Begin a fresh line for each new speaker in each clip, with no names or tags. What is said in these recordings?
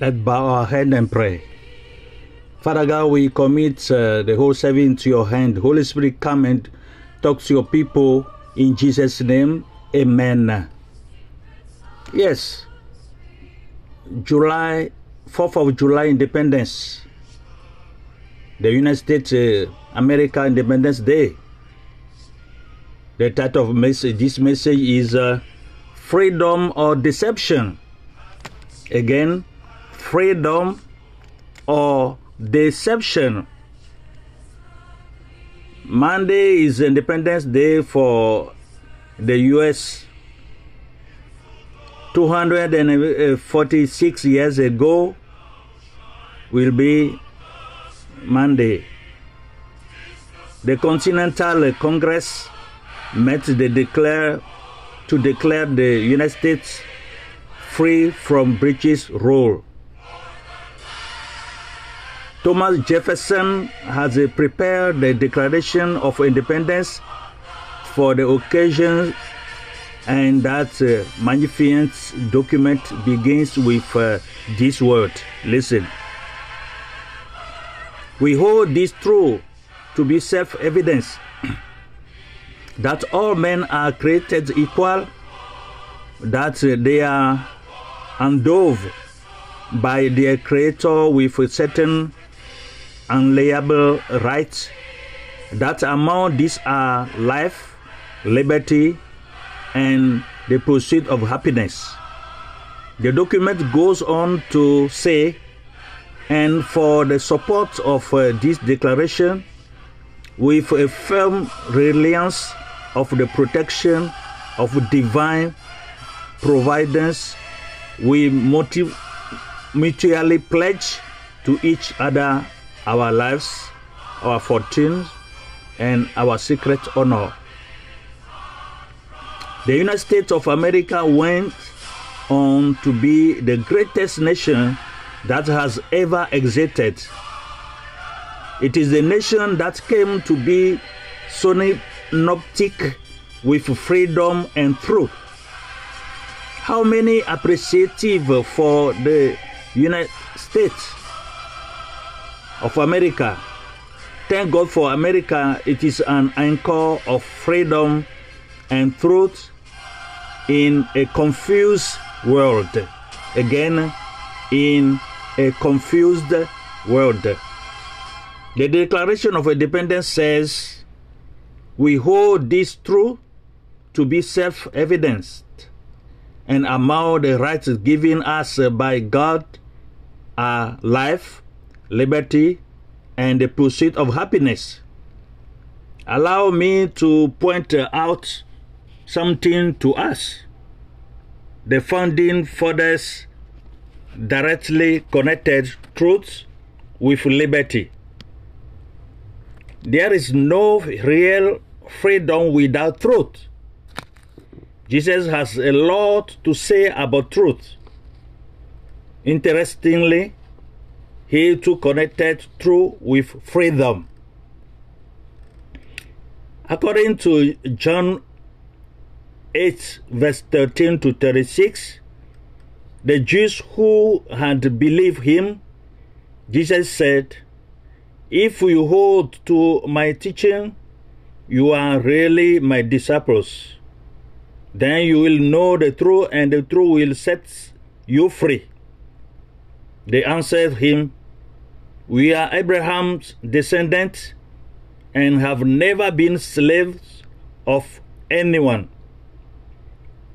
Let's bow our head and pray. Father God, we commit uh, the whole service to your hand. Holy Spirit, come and talk to your people in Jesus' name. Amen. Yes, July, 4th of July, Independence. The United States, uh, America Independence Day. The title of message, this message is uh, Freedom or Deception. Again, freedom or deception. Monday is Independence Day for the US. 246 years ago will be Monday. The Continental Congress met to declare to declare the United States free from British rule. Thomas Jefferson has prepared the Declaration of Independence for the occasion, and that uh, magnificent document begins with uh, this word. Listen. We hold this truth to be self evidence that all men are created equal, that they are endowed by their Creator with certain unalienable rights, that among these are life, liberty, and the pursuit of happiness. The document goes on to say, and for the support of uh, this declaration, with a firm reliance of the protection of divine providence, we motive, mutually pledge to each other our lives, our fortunes, and our secret honor. The United States of America went on to be the greatest nation that has ever existed. It is the nation that came to be synoptic with freedom and truth. How many appreciative for the United States of America? Thank God for America. It is an anchor of freedom and truth in a confused world. Again, in a confused world. The Declaration of Independence says, We hold this truth to be self evidenced, and among the rights given us by God are life, liberty, and the pursuit of happiness. Allow me to point out something to us. The founding fathers directly connected truth with liberty. There is no real freedom without truth. Jesus has a lot to say about truth. Interestingly, he too connected truth with freedom. According to John 8, verse 13 to 36, the Jews who had believed him, Jesus said, If you hold to my teaching, you are really my disciples. Then you will know the truth, and the truth will set you free. They answered him, We are Abraham's descendants and have never been slaves of anyone.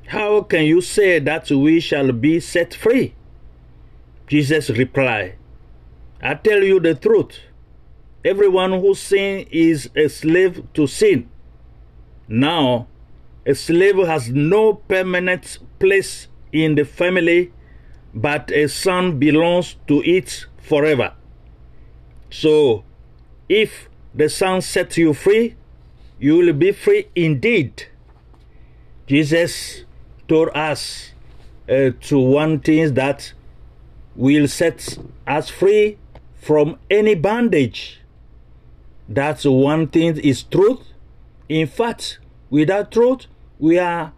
How can you say that we shall be set free? Jesus replied, I tell you the truth. Everyone who sins is a slave to sin. Now, a slave has no permanent place in the family, but a son belongs to it forever. So, if the Son sets you free, you will be free indeed. Jesus told us uh, to one thing that will set us free from any bondage. That's one thing is truth. In fact, without truth, we are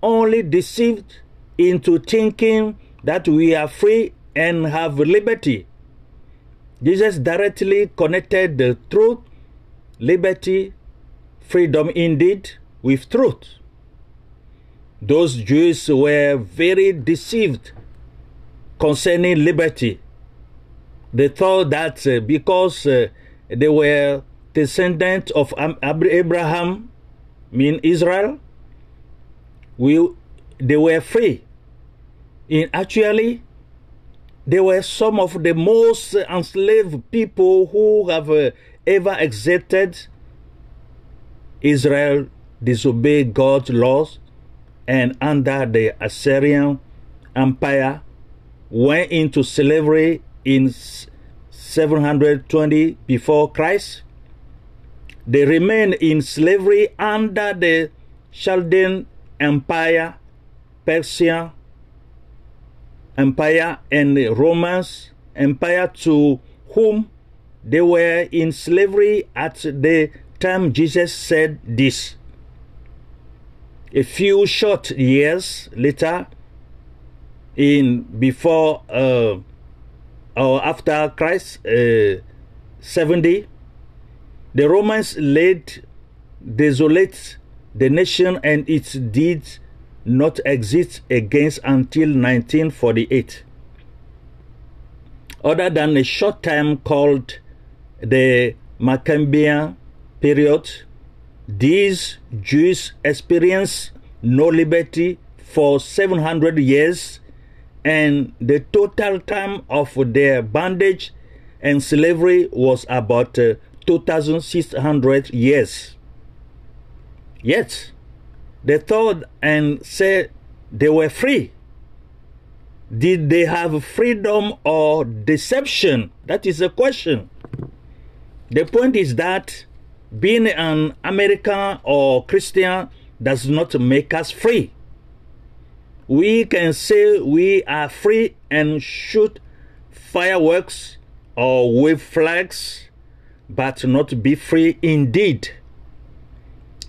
only deceived into thinking that we are free and have liberty. Jesus directly connected the truth, liberty, freedom indeed with truth. Those Jews were very deceived concerning liberty. They thought that uh, because uh, they were descendants of Abraham, mean Israel, we, they were free. In actually, they were some of the most enslaved people who have uh, ever existed. Israel disobeyed God's laws and under the Assyrian Empire went into slavery in 720 before Christ. They remained in slavery under the Chaldean Empire, Persian Empire, and the Romans Empire to whom they were in slavery at the time Jesus said this. A few short years later, in before uh, or after Christ, uh, 70, the Romans laid desolate the nation and its deeds not exist against until 1948. Other than a short time called the Maccabean period, these Jews experienced no liberty for 700 years, and the total time of their bondage and slavery was about uh, 2,600 years. Yet, they thought and said they were free. Did they have freedom or deception? That is a question. The point is that being an American or Christian does not make us free. We can say we are free and shoot fireworks or wave flags, but not be free indeed.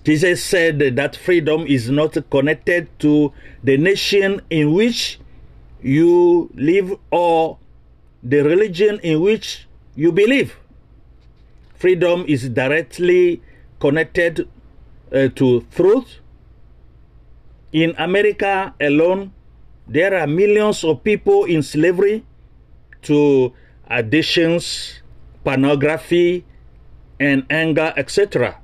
Jesus said that freedom is not connected to the nation in which you live or the religion in which you believe. Freedom is directly connected uh, to truth. In America alone, there are millions of people in slavery to addictions, pornography, and anger, etc.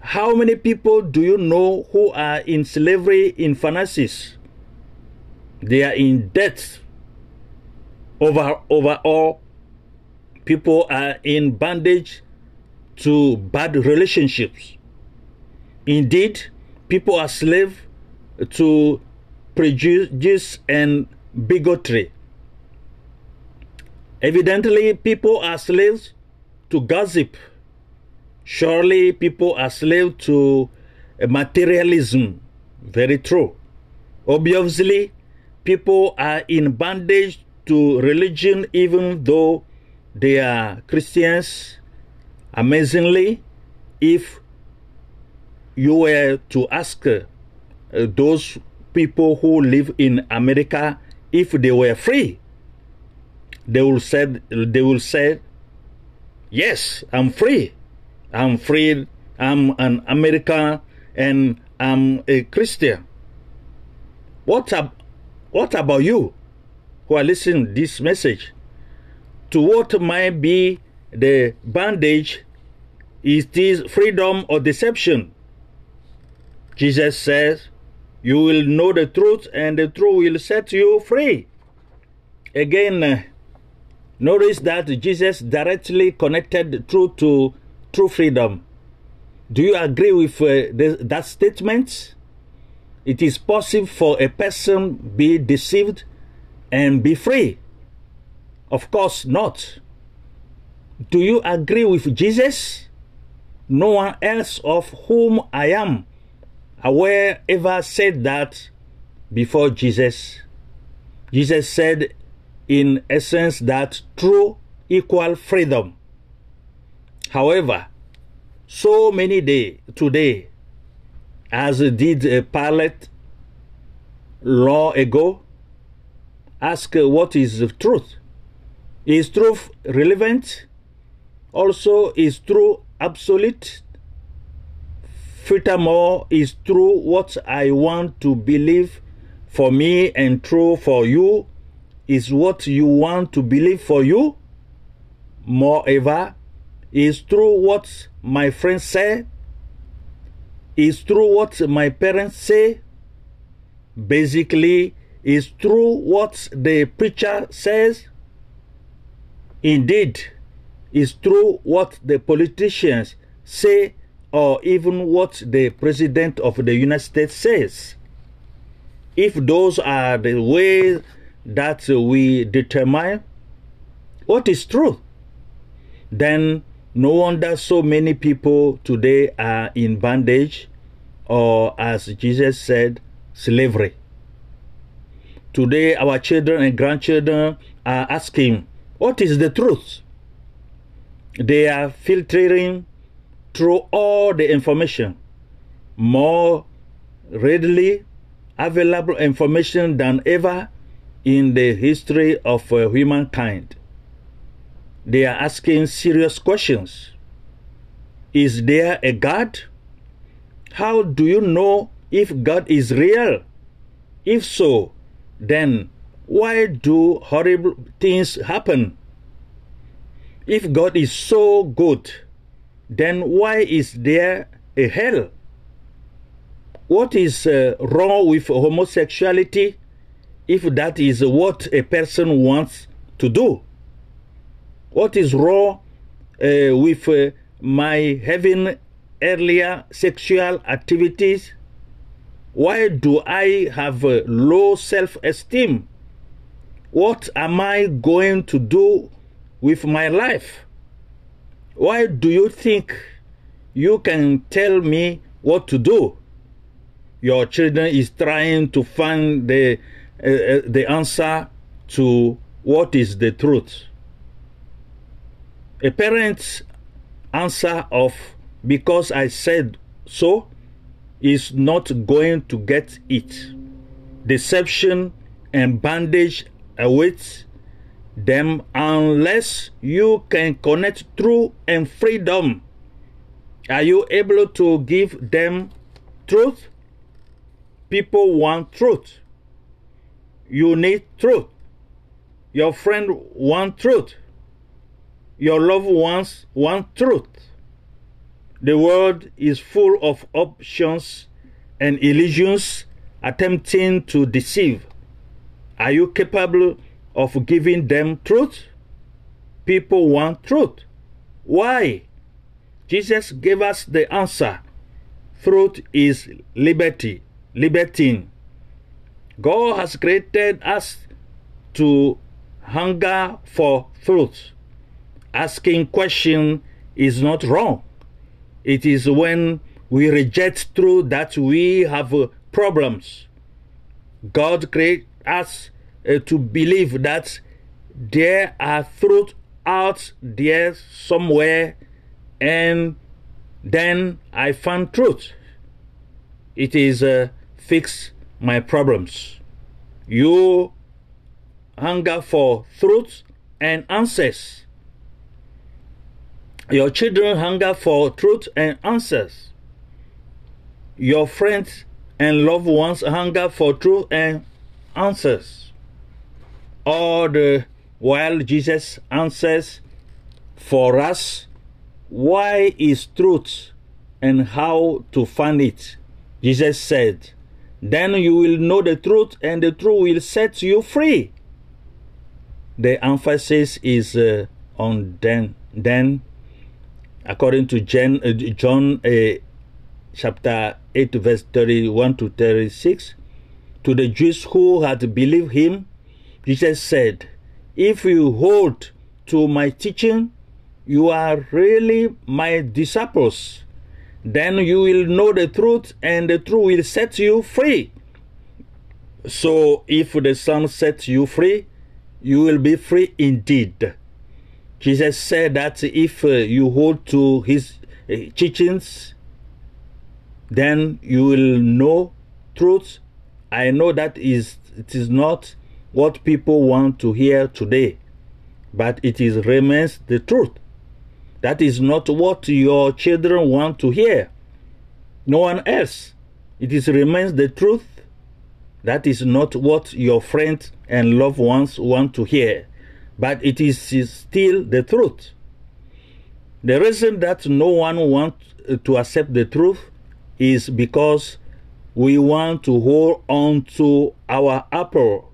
How many people do you know who are in slavery in finances? They are in debt. Over overall, people are in bondage to bad relationships. Indeed, people are slave to prejudice and bigotry. Evidently, people are slaves to gossip Surely people are slaves to materialism. Very true. Obviously, people are in bondage to religion even though they are Christians. Amazingly, if you were to ask uh, those people who live in America if they were free, they will say they will say, "Yes, I'm free." I'm free, I'm an American, and I'm a Christian. What, ab- what about you who are listening this message? To what might be the bandage? Is this freedom or deception? Jesus says, You will know the truth, and the truth will set you free. Again, uh, notice that Jesus directly connected truth to true freedom. Do you agree with uh, the, that statement? It is possible for a person be deceived and be free. Of course not. Do you agree with Jesus? No one else of whom I am aware ever said that before Jesus. Jesus said in essence that true equal freedom However, so many day today, as did a Pilate long ago, ask what is the truth? Is truth relevant? Also, is truth absolute? Furthermore, is true what I want to believe for me and true for you is what you want to believe for you? Moreover, is true what my friends say? Is true what my parents say? Basically, is true what the preacher says? Indeed, is true what the politicians say or even what the president of the United States says. If those are the ways that we determine what is true, then no wonder so many people today are in bondage or, as Jesus said, slavery. Today, our children and grandchildren are asking, What is the truth? They are filtering through all the information, more readily available information than ever in the history of uh, humankind. They are asking serious questions. Is there a God? How do you know if God is real? If so, then why do horrible things happen? If God is so good, then why is there a hell? What is uh, wrong with homosexuality if that is what a person wants to do? What is wrong uh, with uh, my having earlier sexual activities? Why do I have uh, low self esteem? What am I going to do with my life? Why do you think you can tell me what to do? Your children is trying to find the uh, uh, the answer to what is the truth. A parent's answer of because I said so is not going to get it. Deception and bondage awaits them unless you can connect truth and freedom. Are you able to give them truth? People want truth. You need truth. Your friend want truth. Your loved ones want truth. The world is full of options and illusions attempting to deceive. Are you capable of giving them truth? People want truth. Why? Jesus gave us the answer. Truth is liberty, libertine. God has created us to hunger for truth. Asking question is not wrong. It is when we reject truth that we have uh, problems. God created us uh, to believe that there are truth out there somewhere, and then I found truth. It is uh, fix my problems. You hunger for truth and answers. Your children hunger for truth and answers. Your friends and loved ones hunger for truth and answers. All the while Jesus answers for us why is truth and how to find it. Jesus said, Then you will know the truth, and the truth will set you free. The emphasis is uh, on then, then according to uh, John uh, chapter 8, verse 31 to 36, to the Jews who had believed him, Jesus said, If you hold to my teaching, you are really my disciples. Then you will know the truth, and the truth will set you free. So, if the Son sets you free, you will be free indeed. Jesus said that if uh, you hold to his uh, teachings, then you will know truth. I know that is it is not what people want to hear today, but it is remains the truth. That is not what your children want to hear. No one else. It is remains the truth. That is not what your friends and loved ones want to hear, but it is still the truth. The reason that no one wants to accept the truth is because we want to hold on to our apple.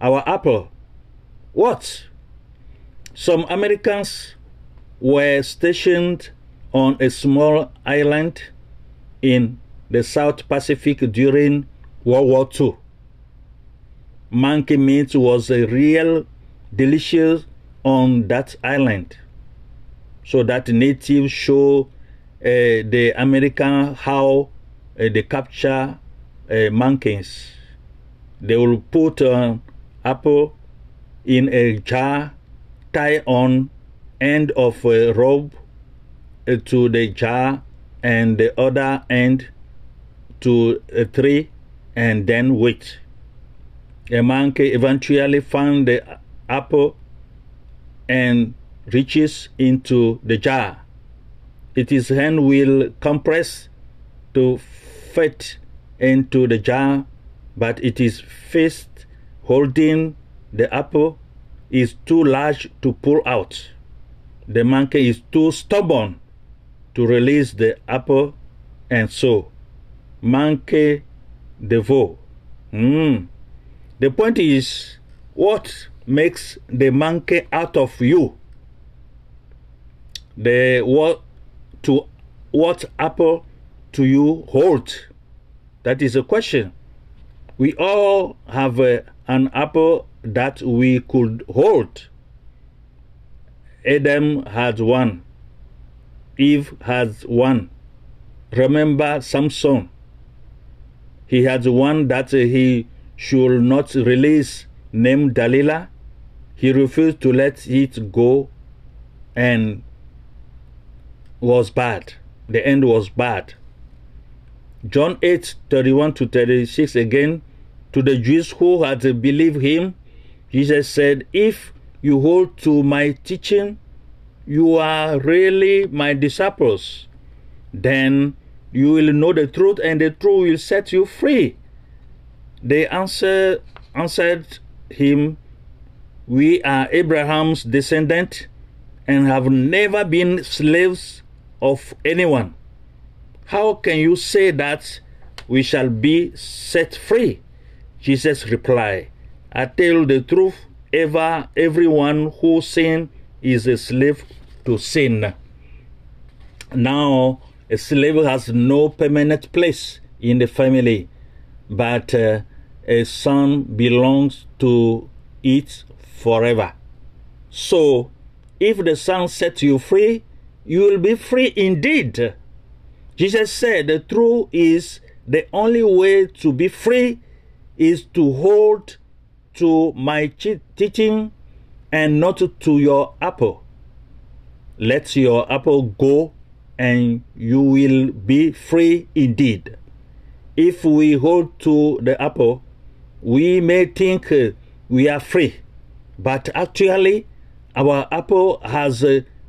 Our apple. What? Some Americans were stationed on a small island in the South Pacific during World War II. Monkey meat was a real delicious on that island. So that natives show uh, the American how uh, they capture uh, monkeys. They will put an apple in a jar, tie on end of a rope uh, to the jar and the other end to a tree and then wait. A monkey eventually found the apple and reaches into the jar. It is hand will compress to fit into the jar, but it is fist holding the apple is too large to pull out. The monkey is too stubborn to release the apple, and so monkey devour. Mm. The point is, what makes the monkey out of you? The what to what apple to you hold? That is a question. We all have uh, an apple that we could hold. Adam had one. Eve has one. Remember Samson. He had one that he should not release named Dalila. He refused to let it go and was bad. The end was bad. John 8 31 to 36 again to the Jews who had believed him, Jesus said, If you hold to my teaching, you are really my disciples. Then you will know the truth, and the truth will set you free. They answer, answered him, We are Abraham's descendant and have never been slaves of anyone. How can you say that we shall be set free? Jesus replied, I tell the truth, ever everyone who sins is a slave to sin. Now, a slave has no permanent place in the family, but uh, a son belongs to it forever. So, if the son sets you free, you will be free indeed. Jesus said the truth is the only way to be free is to hold to my teaching and not to your apple. Let your apple go and you will be free indeed. If we hold to the apple, we may think we are free, but actually, our apple has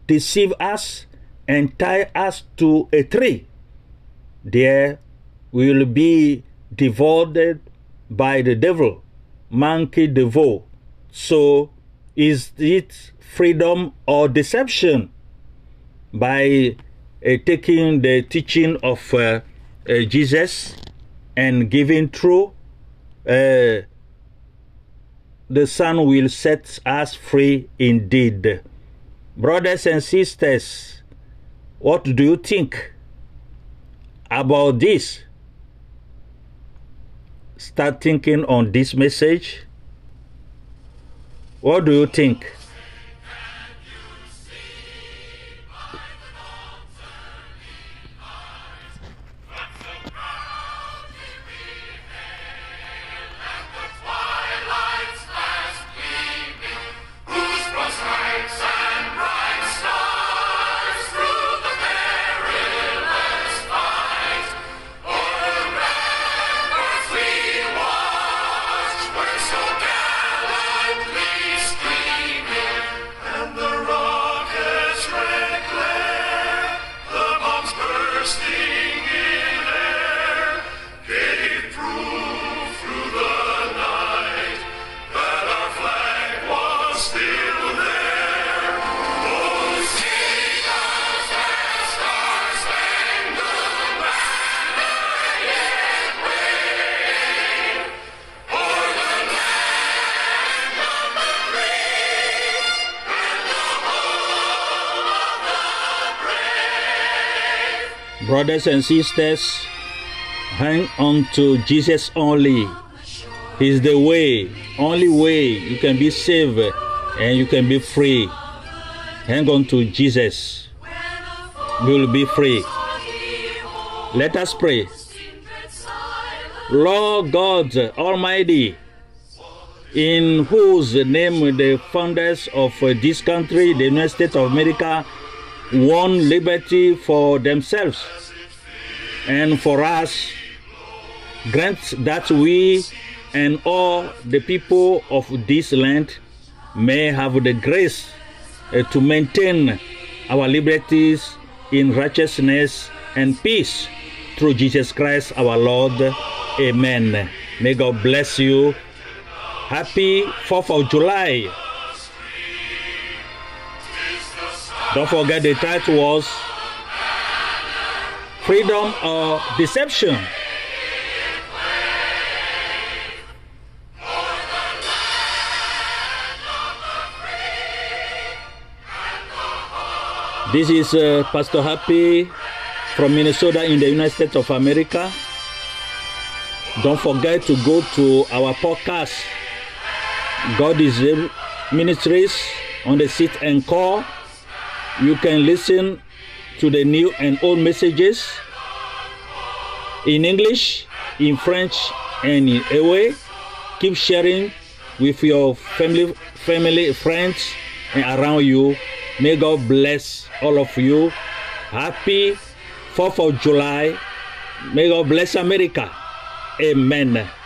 deceived us and tied us to a tree. There we will be devoured by the devil, monkey devour. So, is it freedom or deception? By uh, taking the teaching of uh, uh, Jesus and giving true, uh, the Son will set us free indeed. Brothers and sisters, what do you think about this? Start thinking on this message. What do you think? Brothers and sisters, hang on to Jesus only. He's the way, only way you can be saved and you can be free. Hang on to Jesus. You will be free. Let us pray. Lord God Almighty, in whose name the founders of this country, the United States of America, won liberty for themselves and for us, grant that we and all the people of this land may have the grace uh, to maintain our liberties in righteousness and peace through Jesus Christ our Lord. Amen. May God bless you. Happy 4th of July. Don't forget the title was Freedom or Deception. This is uh, Pastor Happy from Minnesota in the United States of America. Don't forget to go to our podcast, God is Ministries, on the seat and call. You can listen to the new and old messages in English, in French, and in Ewe. Keep sharing with your family, family, friends, and around you. May God bless all of you. Happy 4th of July. May God bless America. Amen.